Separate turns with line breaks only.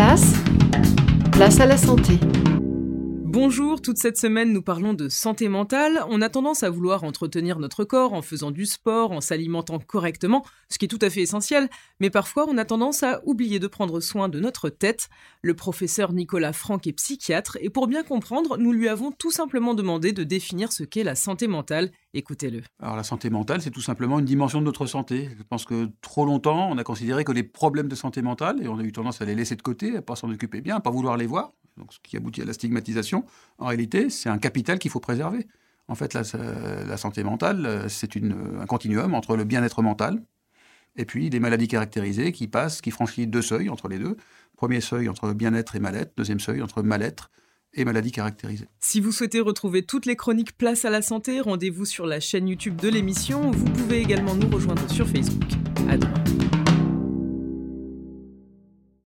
place, place à la santé.
Bonjour, toute cette semaine nous parlons de santé mentale. On a tendance à vouloir entretenir notre corps en faisant du sport, en s'alimentant correctement, ce qui est tout à fait essentiel, mais parfois on a tendance à oublier de prendre soin de notre tête. Le professeur Nicolas Franck est psychiatre et pour bien comprendre, nous lui avons tout simplement demandé de définir ce qu'est la santé mentale. Écoutez-le.
Alors la santé mentale, c'est tout simplement une dimension de notre santé. Je pense que trop longtemps, on a considéré que les problèmes de santé mentale, et on a eu tendance à les laisser de côté, à pas s'en occuper bien, à pas vouloir les voir, donc ce qui aboutit à la stigmatisation, en réalité, c'est un capital qu'il faut préserver. En fait, la, santé mentale, euh, c'est un continuum entre le bien-être mental et puis des maladies caractérisées qui passent, qui franchissent deux seuils entre les deux. Premier seuil entre bien-être et mal-être, deuxième seuil entre mal-être et maladies caractérisées.
Si vous souhaitez retrouver toutes les chroniques Place à la santé, rendez-vous sur la chaîne YouTube de l'émission. Vous pouvez également nous rejoindre sur Facebook. À demain.